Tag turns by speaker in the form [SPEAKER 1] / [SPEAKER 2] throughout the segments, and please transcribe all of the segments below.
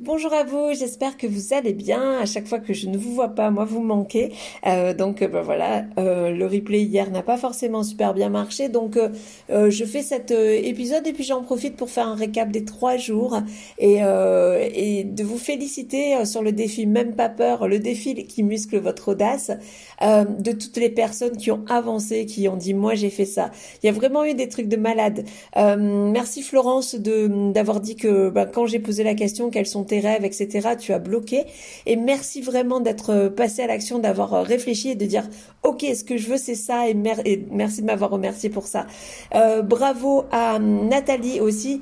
[SPEAKER 1] Bonjour à vous, j'espère que vous allez bien. À chaque fois que je ne vous vois pas, moi vous manquez. Euh, donc ben voilà, euh, le replay hier n'a pas forcément super bien marché, donc je fais cet épisode et puis j'en profite pour faire un récap des trois jours et, et de vous féliciter sur le défi même pas peur, le défi qui muscle votre audace, de toutes les personnes qui ont avancé, qui ont dit moi j'ai fait ça. Il y a vraiment eu des trucs de malade. merci Florence de d'avoir dit que ben, quand j'ai posé la question quelles sont tes rêves, etc., tu as bloqué. Et merci vraiment d'être euh, passé à l'action, d'avoir euh, réfléchi et de dire, ok, ce que je veux, c'est ça, et, merci de m'avoir remercié pour ça. Euh, bravo à Nathalie aussi,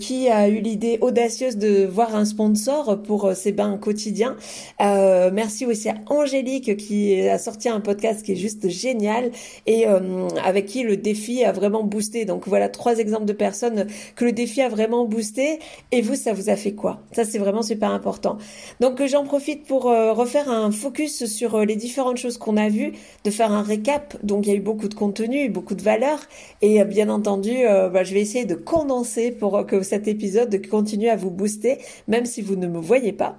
[SPEAKER 1] qui a eu l'idée audacieuse de voir un sponsor pour ses bains quotidiens. merci aussi à Angélique qui a sorti un podcast qui est juste génial et avec qui le défi a vraiment boosté. Donc voilà trois exemples de personnes que le défi a vraiment boosté. Et vous, ça vous a fait quoi? C'est vraiment super important. Donc j'en profite pour euh, refaire un focus sur euh, les différentes choses qu'on a vues, de faire un récap. Donc il y a eu beaucoup de contenu, beaucoup de valeur, et euh, bien entendu, bah, je vais essayer de condenser pour que cet épisode continue à vous booster, même si vous ne me voyez pas.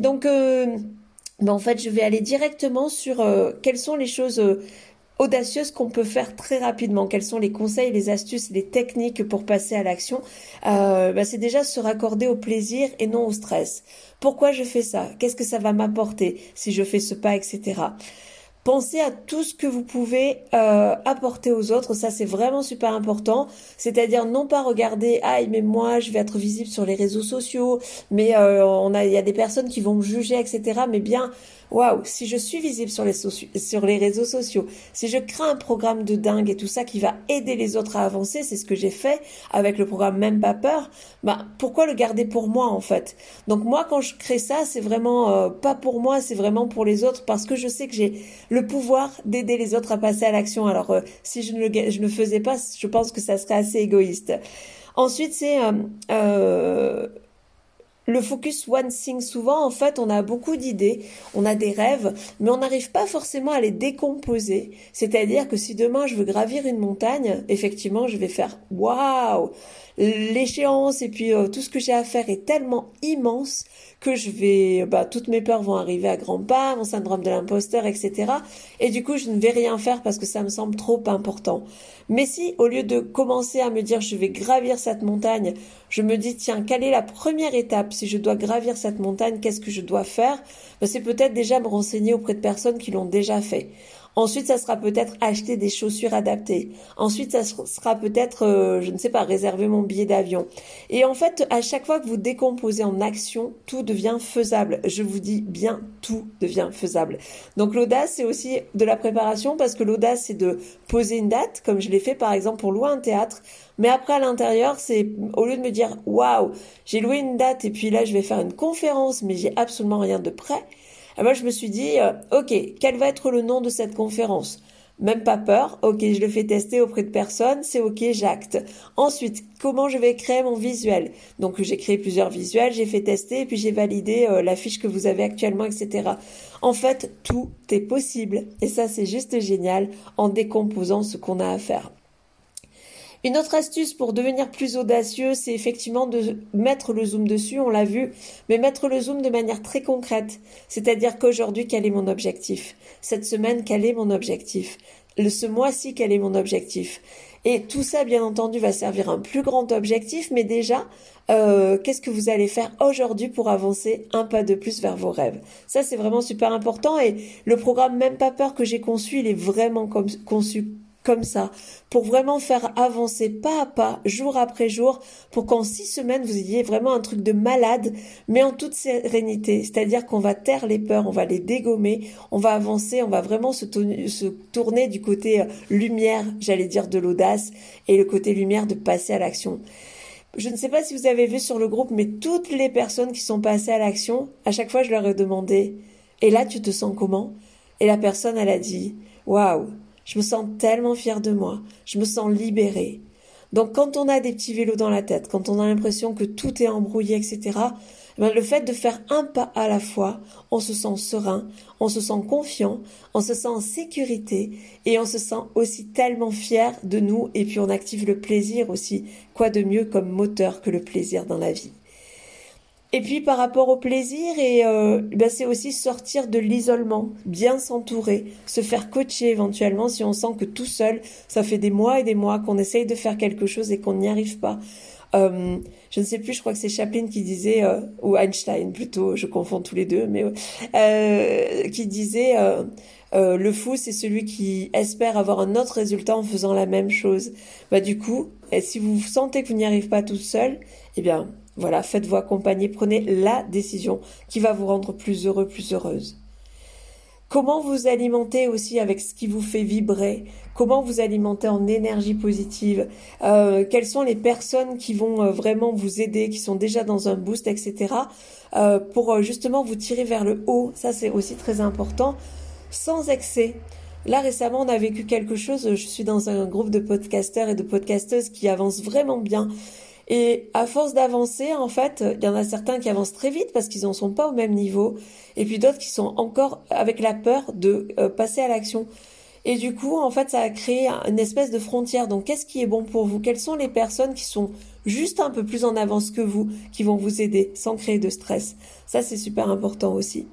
[SPEAKER 1] donc bah, en fait, je vais aller directement sur quelles sont les choses audacieuse qu'on peut faire très rapidement. Quels sont les conseils, les astuces, les techniques pour passer à l'action euh, bah, C'est déjà se raccorder au plaisir et non au stress. Pourquoi je fais ça? Qu'est-ce que ça va m'apporter si je fais ce pas, etc. Pensez à tout ce que vous pouvez euh, apporter aux autres, ça c'est vraiment super important. C'est-à-dire non pas regarder ah mais moi je vais être visible sur les réseaux sociaux, mais euh, on a il y a des personnes qui vont me juger etc. Mais bien waouh, si je suis visible sur les, réseaux sociaux, si je crée un programme de dingue et tout ça qui va aider les autres à avancer, c'est ce que j'ai fait avec le programme Même pas peur, bah, pourquoi le garder pour moi en fait? Donc moi quand je crée ça, c'est vraiment euh, pas pour moi, c'est vraiment pour les autres parce que je sais que j'ai le pouvoir d'aider les autres à passer à l'action. Alors euh, si je ne, le, faisais pas, je pense que ça serait assez égoïste. Ensuite, c'est euh, euh le focus one thing, souvent, en fait, on a beaucoup d'idées, on a des rêves, mais on n'arrive pas forcément à les décomposer. C'est-à-dire que si demain je veux gravir une montagne, effectivement, je vais faire waouh! L'échéance et puis euh, tout ce que j'ai à faire est tellement immense que je vais, bah, toutes mes peurs vont arriver à grands pas, mon syndrome de l'imposteur, etc. Et du coup, je ne vais rien faire parce que ça me semble trop important. Mais si, au lieu de commencer à me dire je vais gravir cette montagne, je me dis tiens, quelle est la première étape Si je dois gravir cette montagne, qu'est-ce que je dois faire? Ben, C'est peut-être déjà me renseigner auprès de personnes qui l'ont déjà fait. Ensuite, ça sera peut-être acheter des chaussures adaptées. Ensuite, ça sera peut-être, euh, je ne sais pas, réserver mon billet d'avion. Et en fait, à chaque fois que vous décomposez en action, tout devient faisable. Je vous dis bien, tout devient faisable. Donc l'audace, c'est aussi de la préparation parce que l'audace, c'est de poser une date, comme je l'ai fait par exemple pour louer un théâtre. Mais après, à l'intérieur, c'est au lieu de me dire, waouh, j'ai loué une date et puis là, je vais faire une conférence, mais j'ai absolument rien de prêt et moi, je me suis dit, euh, ok, quel va être le nom de cette conférence? Même pas peur, ok, je le fais tester auprès de personnes, c'est ok, j'acte. Ensuite, comment je vais créer mon visuel? Donc j'ai créé plusieurs visuels, j'ai fait tester et puis j'ai validé euh, la fiche que vous avez actuellement, etc. En fait, tout est possible et ça c'est juste génial en décomposant ce qu'on a à faire. Une autre astuce pour devenir plus audacieux, c'est effectivement de mettre le zoom dessus, on l'a vu, mais mettre le zoom de manière très concrète. C'est-à-dire qu'aujourd'hui, quel est mon objectif? Cette semaine, quel est mon objectif? Ce mois-ci, quel est mon objectif? Et tout ça, bien entendu, va servir un plus grand objectif, mais déjà, euh, qu'est-ce que vous allez faire aujourd'hui pour avancer un pas de plus vers vos rêves? Ça, c'est vraiment super important et le programme Même pas peur que j'ai conçu, il est vraiment conçu comme ça, pour vraiment faire avancer pas à pas, jour après jour, pour qu'en six semaines, vous ayez vraiment un truc de malade, mais en toute sérénité. C'est-à-dire qu'on va taire les peurs, on va les dégommer, on va avancer, on va vraiment se, se tourner du côté euh, lumière, j'allais dire de l'audace, et le côté lumière de passer à l'action. Je ne sais pas si vous avez vu sur le groupe, mais toutes les personnes qui sont passées à l'action, à chaque fois je leur ai demandé, et là tu te sens comment? Et la personne, elle a dit, waouh, je me sens tellement fière de moi. Je me sens libérée. Donc quand on a des petits vélos dans la tête, quand on a l'impression que tout est embrouillé, etc., ben, le fait de faire un pas à la fois, on se sent serein, on se sent confiant, on se sent en sécurité et on se sent aussi tellement fier de nous et puis on active le plaisir aussi. Quoi de mieux comme moteur que le plaisir dans la vie? Et puis par rapport au plaisir, et euh, ben c'est aussi sortir de l'isolement, bien s'entourer, se faire coacher éventuellement si on sent que tout seul, ça fait des mois et des mois qu'on essaye de faire quelque chose et qu'on n'y arrive pas. Euh, je ne sais plus, je crois que c'est Chaplin qui disait, euh, ou Einstein plutôt, je confonds tous les deux, mais euh, qui disait euh, le fou, c'est celui qui espère avoir un autre résultat en faisant la même chose. Bah du coup, si vous sentez que vous n'y arrivez pas tout seul, eh bien voilà, faites-vous accompagner, prenez la décision qui va vous rendre plus heureux, plus heureuse. Comment vous alimenter aussi avec ce qui vous fait vibrer? Comment vous alimenter en énergie positive? Euh, Quelles sont les personnes qui vont euh, vraiment vous aider, qui sont déjà dans un boost, etc. Euh, pour justement vous tirer vers le haut? Ça, c'est aussi très important sans excès. Là, récemment, on a vécu quelque chose. Je suis dans un groupe de podcasteurs et de podcasteuses qui avancent vraiment bien. Et à force d'avancer, en fait, il y en a certains qui avancent très vite parce qu'ils n'en sont pas au même niveau. Et puis d'autres qui sont encore avec la peur de euh, passer à l'action. Et du coup, en fait, ça a créé une espèce de frontière. Donc, qu'est-ce qui est bon pour vous? Quelles sont les personnes qui sont juste un peu plus en avance que vous, qui vont vous aider sans créer de stress? Ça, c'est super important aussi.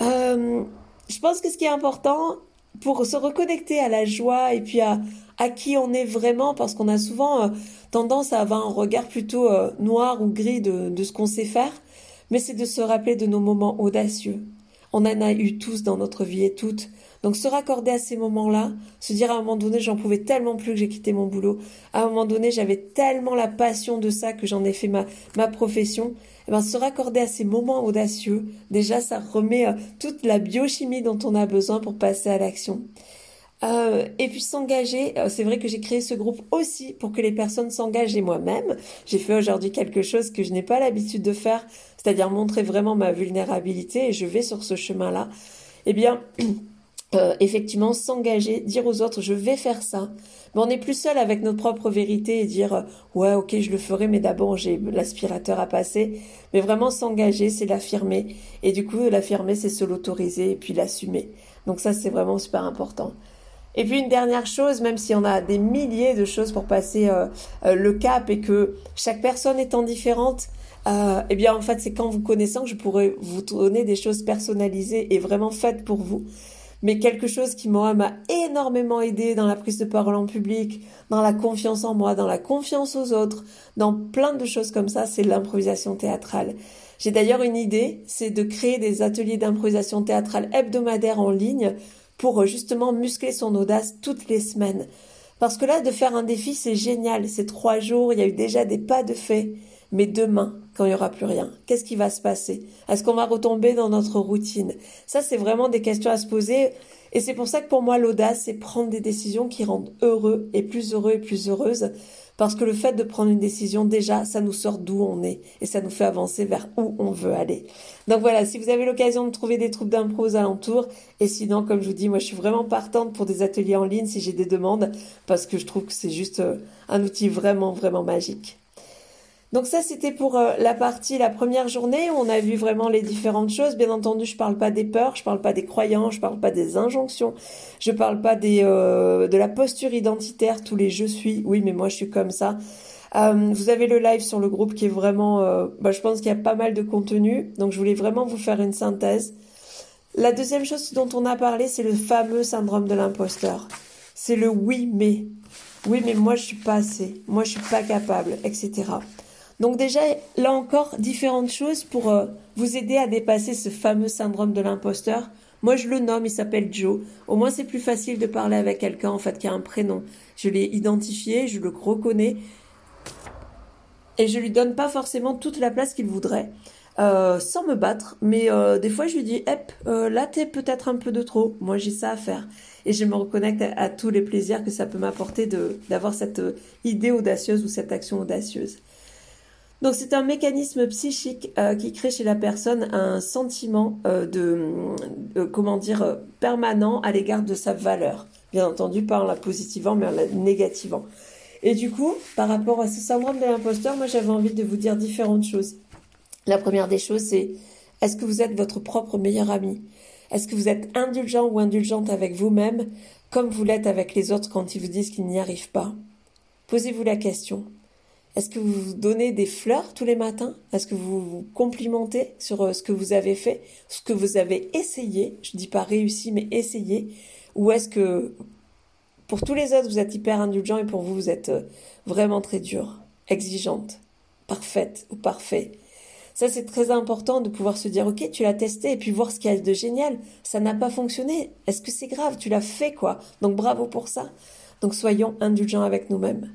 [SPEAKER 1] Euh, je pense que ce qui est important pour se reconnecter à la joie et puis à, à qui on est vraiment, parce qu'on a souvent euh, tendance à avoir un regard plutôt euh, noir ou gris de, de ce qu'on sait faire, mais c'est de se rappeler de nos moments audacieux. On en a eu tous dans notre vie et toutes. Donc se raccorder à ces moments-là, se dire à un moment donné j'en pouvais tellement plus que j'ai quitté mon boulot, à un moment donné j'avais tellement la passion de ça que j'en ai fait ma, ma profession, eh ben, se raccorder à ces moments audacieux, déjà ça remet euh, toute la biochimie dont on a besoin pour passer à l'action. Euh, et puis s'engager, euh, c'est vrai que j'ai créé ce groupe aussi pour que les personnes s'engagent et moi-même. J'ai fait aujourd'hui quelque chose que je n'ai pas l'habitude de faire, c'est-à-dire montrer vraiment ma vulnérabilité et je vais sur ce chemin-là. Eh bien, Euh, effectivement s'engager, dire aux autres je vais faire ça. Mais on n'est plus seul avec notre propre vérité et dire ouais ok je le ferai mais d'abord j'ai l'aspirateur à passer. Mais vraiment s'engager c'est l'affirmer et du coup l'affirmer c'est se l'autoriser et puis l'assumer. Donc ça c'est vraiment super important. Et puis une dernière chose, même si on a des milliers de choses pour passer euh, le cap et que chaque personne étant différente, eh bien en fait c'est quand vous connaissant que je pourrais vous donner des choses personnalisées et vraiment faites pour vous mais quelque chose qui moi m'a énormément aidé dans la prise de parole en public, dans la confiance en moi, dans la confiance aux autres, dans plein de choses comme ça, c'est l'improvisation théâtrale. J'ai d'ailleurs une idée, c'est de créer des ateliers d'improvisation théâtrale hebdomadaires en ligne pour justement muscler son audace toutes les semaines. Parce que là, de faire un défi, c'est génial. C'est trois jours, il y a eu déjà des pas de fait. Mais demain, quand il n'y aura plus rien, qu'est-ce qui va se passer? Est-ce qu'on va retomber dans notre routine? Ça, c'est vraiment des questions à se poser. Et c'est pour ça que pour moi, l'audace, c'est prendre des décisions qui rendent heureux et plus heureux et plus heureuses. Parce que le fait de prendre une décision, déjà, ça nous sort d'où on est et ça nous fait avancer vers où on veut aller. Donc voilà, si vous avez l'occasion de trouver des troupes d'impro aux alentours, et sinon, comme je vous dis, moi je suis vraiment partante pour des ateliers en ligne si j'ai des demandes, parce que je trouve que c'est juste euh, un outil vraiment, vraiment magique. Donc ça, c'était pour euh, la partie, la première journée où on a vu vraiment les différentes choses. Bien entendu, je parle pas des peurs, je parle pas des croyances, je parle pas des injonctions, je parle pas des euh, de la posture identitaire, tous les je suis. Oui, mais moi je suis comme ça. Euh, vous avez le live sur le groupe qui est vraiment, bah, je pense qu'il y a pas mal de contenu. Donc je voulais vraiment vous faire une synthèse. La deuxième chose dont on a parlé, c'est le fameux syndrome de l'imposteur. C'est le oui mais. Oui mais moi je suis pas assez, moi je suis pas capable, etc. Donc déjà, là encore, différentes choses pour euh, vous aider à dépasser ce fameux syndrome de l'imposteur. Moi, je le nomme, il s'appelle Joe. Au moins, c'est plus facile de parler avec quelqu'un, en fait, qui a un prénom. Je l'ai identifié, je le reconnais. Et je lui donne pas forcément toute la place qu'il voudrait. Euh, sans me battre, mais euh, des fois je lui dis, hep, euh, là t'es peut-être un peu de trop, moi j'ai ça à faire. Et je me reconnecte à, à tous les plaisirs que ça peut m'apporter d'avoir cette idée audacieuse ou cette action audacieuse. Donc c'est un mécanisme psychique euh, qui crée chez la personne un sentiment euh, de, comment dire euh, permanent à l'égard de sa valeur. Bien entendu pas en la positivant mais en la négativant. Et du coup, par rapport à ce syndrome de l'imposteur, moi j'avais envie de vous dire différentes choses. La première des choses c'est est-ce que vous êtes votre propre meilleur ami? Est-ce que vous êtes indulgent ou indulgente avec vous-même comme vous l'êtes avec les autres quand ils vous disent qu'ils n'y arrivent pas? Posez-vous la question. Est-ce que vous vous donnez des fleurs tous les matins? Est-ce que vous vous complimentez sur euh, ce que vous avez fait, ce que vous avez essayé? Je dis pas réussi, mais essayé. Ou est-ce que pour tous les autres, vous êtes hyper indulgent et pour vous, vous êtes euh, vraiment très dur, exigeante, parfaite ou parfait ça, c'est très important de pouvoir se dire, OK, tu l'as testé et puis voir ce qu'il y a de génial. Ça n'a pas fonctionné. Est-ce que c'est grave? Tu l'as fait, quoi. Donc bravo pour ça. Donc soyons indulgents avec nous-mêmes.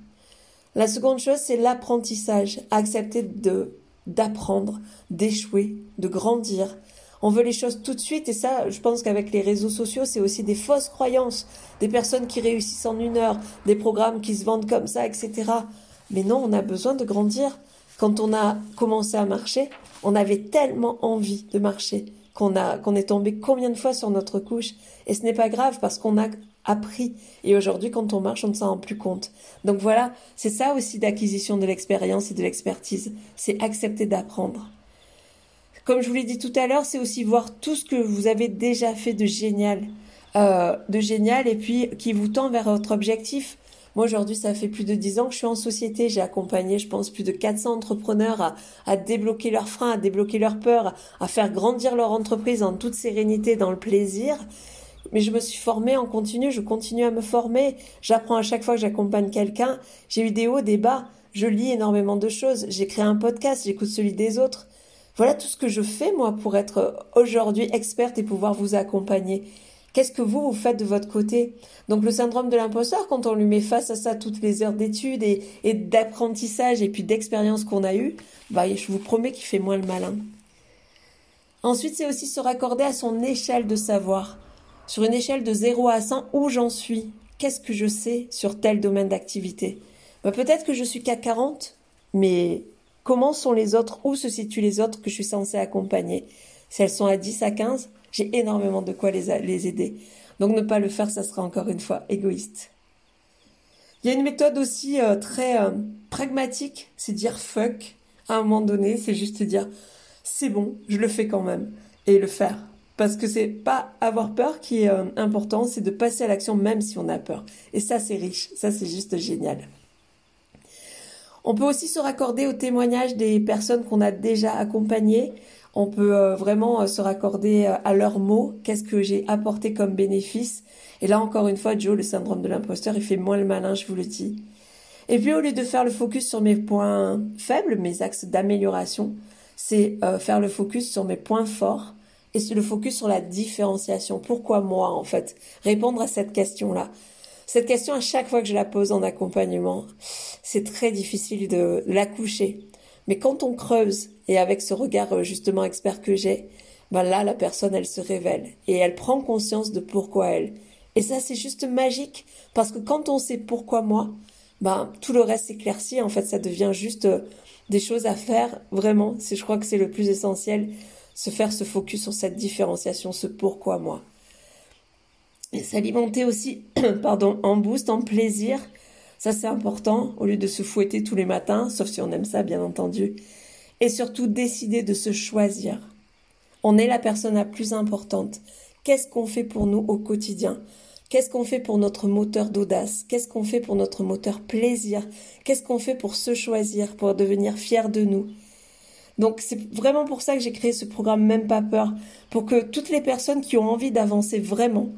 [SPEAKER 1] La seconde chose, c'est l'apprentissage. Accepter de, d'apprendre, d'échouer, de grandir. On veut les choses tout de suite et ça, je pense qu'avec les réseaux sociaux, c'est aussi des fausses croyances. Des personnes qui réussissent en une heure, des programmes qui se vendent comme ça, etc. Mais non, on a besoin de grandir. Quand on a commencé à marcher, on avait tellement envie de marcher qu'on a qu'on est tombé combien de fois sur notre couche et ce n'est pas grave parce qu'on a appris et aujourd'hui quand on marche on ne s'en rend plus compte. Donc voilà, c'est ça aussi d'acquisition de l'expérience et de l'expertise, c'est accepter d'apprendre. Comme je vous l'ai dit tout à l'heure, c'est aussi voir tout ce que vous avez déjà fait de génial, euh, de génial et puis qui vous tend vers votre objectif. Moi, aujourd'hui, ça fait plus de dix ans que je suis en société. J'ai accompagné, je pense, plus de 400 entrepreneurs à, à débloquer leurs freins, à débloquer leurs peurs, à faire grandir leur entreprise en toute sérénité, dans le plaisir. Mais je me suis formée en continu, je continue à me former. J'apprends à chaque fois que j'accompagne quelqu'un. J'ai eu des hauts, des bas. Je lis énormément de choses. J'ai créé un podcast, j'écoute celui des autres. Voilà tout ce que je fais, moi, pour être aujourd'hui experte et pouvoir vous accompagner. Qu'est-ce que vous, vous faites de votre côté? Donc le syndrome de l'imposteur, quand on lui met face à ça toutes les heures d'études et, d'apprentissage et puis d'expérience qu'on a eues, bah, je vous promets qu'il fait moins le malin. Ensuite, c'est aussi se raccorder à son échelle de savoir. Sur une échelle de 0 à 100, où j'en suis? Qu'est-ce que je sais sur tel domaine d'activité? Bah, Peut-être que je suis qu'à 40, mais comment sont les autres? Où se situent les autres que je suis censée accompagner? Si elles sont à 10 à 15, j'ai énormément de quoi les, aider. Donc ne pas le faire, ça sera encore une fois égoïste. Il y a une méthode aussi euh, très euh, pragmatique, c'est dire fuck à un moment donné, c'est juste dire c'est bon, je le fais quand même et le faire. Parce que c'est pas avoir peur qui est euh, important, c'est de passer à l'action même si on a peur. Et ça c'est riche, ça c'est juste génial. On peut aussi se raccorder au témoignage des personnes qu'on a déjà accompagnées on peut euh, vraiment euh, se raccorder à leurs mots, qu'est-ce que j'ai apporté comme bénéfice? Et là encore une fois, Joe, le syndrome de l'imposteur, il fait moins le malin, je vous le dis. Et puis au lieu de faire le focus sur mes points faibles, mes axes d'amélioration, c'est faire le focus sur mes points forts et le focus sur la différenciation. Pourquoi moi en fait Répondre à cette question-là? Cette question, à chaque fois que je la pose en accompagnement, c'est très difficile de la coucher. Mais quand on creuse, et avec ce regard euh, justement expert que j'ai, ben là, la personne, elle se révèle et elle prend conscience de pourquoi elle. Et ça, c'est juste magique parce que quand on sait pourquoi moi, ben tout le reste s'éclaircit. En fait, ça devient juste euh, des choses à faire. Vraiment, je crois que c'est le plus essentiel, se faire ce focus sur cette différenciation, ce pourquoi moi. Et s'alimenter aussi, pardon, en boost, en plaisir, ça, c'est important, au lieu de se fouetter tous les matins, sauf si on aime ça, bien entendu. Et surtout, décider de se choisir. On est la personne la plus importante. Qu'est-ce qu'on fait pour nous au quotidien? Qu'est-ce qu'on fait pour notre moteur d'audace? Qu'est-ce qu'on fait pour notre moteur plaisir? Qu'est-ce qu'on fait pour se choisir, pour devenir fier de nous? Donc c'est vraiment pour ça que j'ai créé ce programme Même pas peur, pour que toutes les personnes qui ont envie d'avancer vraiment,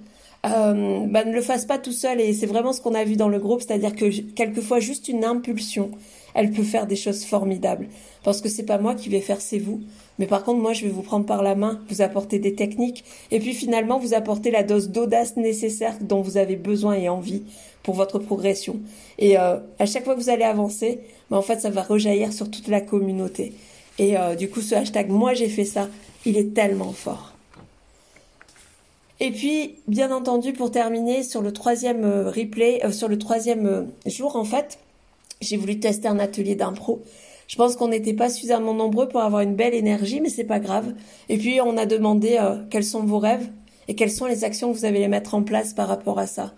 [SPEAKER 1] euh, bah, ne le fasse pas tout seul. Et c'est vraiment ce qu'on a vu dans le groupe, c'est-à-dire que quelquefois juste une impulsion, elle peut faire des choses formidables. Parce que c'est pas moi qui vais faire, c'est vous. Mais par contre, moi, je vais vous prendre par la main, vous apporter des techniques, et puis finalement, vous apporter la dose d'audace nécessaire dont vous avez besoin et envie pour votre progression. Et euh, à chaque fois que vous allez avancer, bah, en fait, ça va rejaillir sur toute la communauté. Et euh, du coup, ce hashtag, moi j'ai fait ça, il est tellement fort. Et puis, bien entendu, pour terminer, sur le troisième euh, replay, euh, sur le troisième euh, jour, en fait, j'ai voulu tester un atelier d'impro. Je pense qu'on n'était pas suffisamment nombreux pour avoir une belle énergie, mais c'est pas grave. Et puis, on a demandé quels sont vos rêves et quelles sont les actions que vous allez mettre en place par rapport à ça.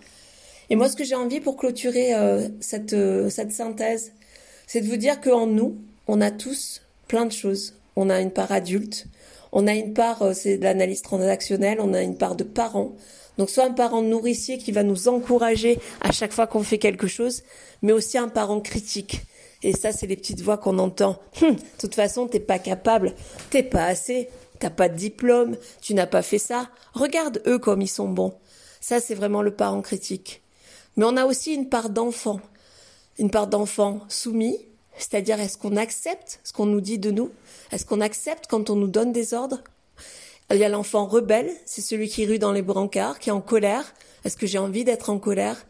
[SPEAKER 1] Et moi, ce que j'ai envie pour clôturer cette, cette synthèse, c'est de vous dire qu'en nous, on a tous plein de choses. On a une part adulte, on a une part, euh, c'est de l'analyse transactionnelle, on a une part de parents. Donc soit un parent nourricier qui va nous encourager à chaque fois qu'on fait quelque chose, mais aussi un parent critique Et ça, c'est les petites voix qu'on entend. Hum, de toute façon, t'es pas capable, t'es pas assez, t'as pas de diplôme, tu n'as pas fait ça. Regarde eux comme ils sont bons. Ça, c'est vraiment le parent critique. Mais on a aussi une part d'enfant. Une part d'enfant soumis, c'est-à-dire est-ce qu'on accepte ce qu'on nous dit de nous? Est-ce qu'on accepte quand on nous donne des ordres? Il y a l'enfant rebelle, c'est celui qui rue dans les brancards, qui est en colère. Est-ce que j'ai envie d'être en colère?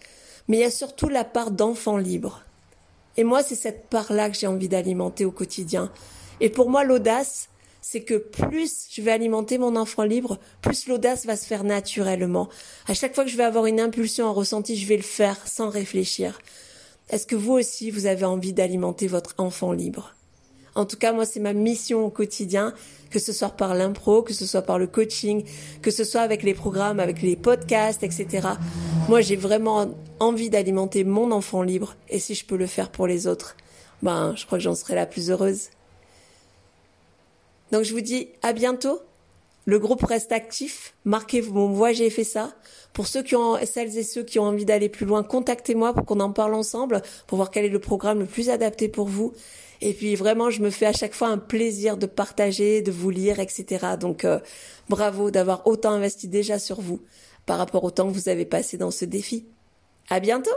[SPEAKER 1] Mais il y a surtout la part d'enfant libre. Et moi, c'est cette part-là que j'ai envie d'alimenter au quotidien. Et pour moi, l'audace, c'est que plus je vais alimenter mon enfant libre, plus l'audace va se faire naturellement. À chaque fois que je vais avoir une impulsion, un ressenti, je vais le faire sans réfléchir. Est-ce que vous aussi, vous avez envie d'alimenter votre enfant libre? En tout cas, moi, c'est ma mission au quotidien, que ce soit par l'impro, que ce soit par le coaching, que ce soit avec les programmes, avec les podcasts, etc. Moi, j'ai vraiment envie d'alimenter mon enfant libre, et si je peux le faire pour les autres, ben, je crois que j'en serai la plus heureuse. Donc je vous dis à bientôt. Le groupe reste actif. Marquez mon voix, j'ai fait ça. Pour ceux qui ont, celles et ceux qui ont envie d'aller plus loin, contactez-moi pour qu'on en parle ensemble, pour voir quel est le programme le plus adapté pour vous. Et puis vraiment, je me fais à chaque fois un plaisir de partager, de vous lire, etc. Donc euh, bravo d'avoir autant investi déjà sur vous par rapport au temps que vous avez passé dans ce défi. À bientôt!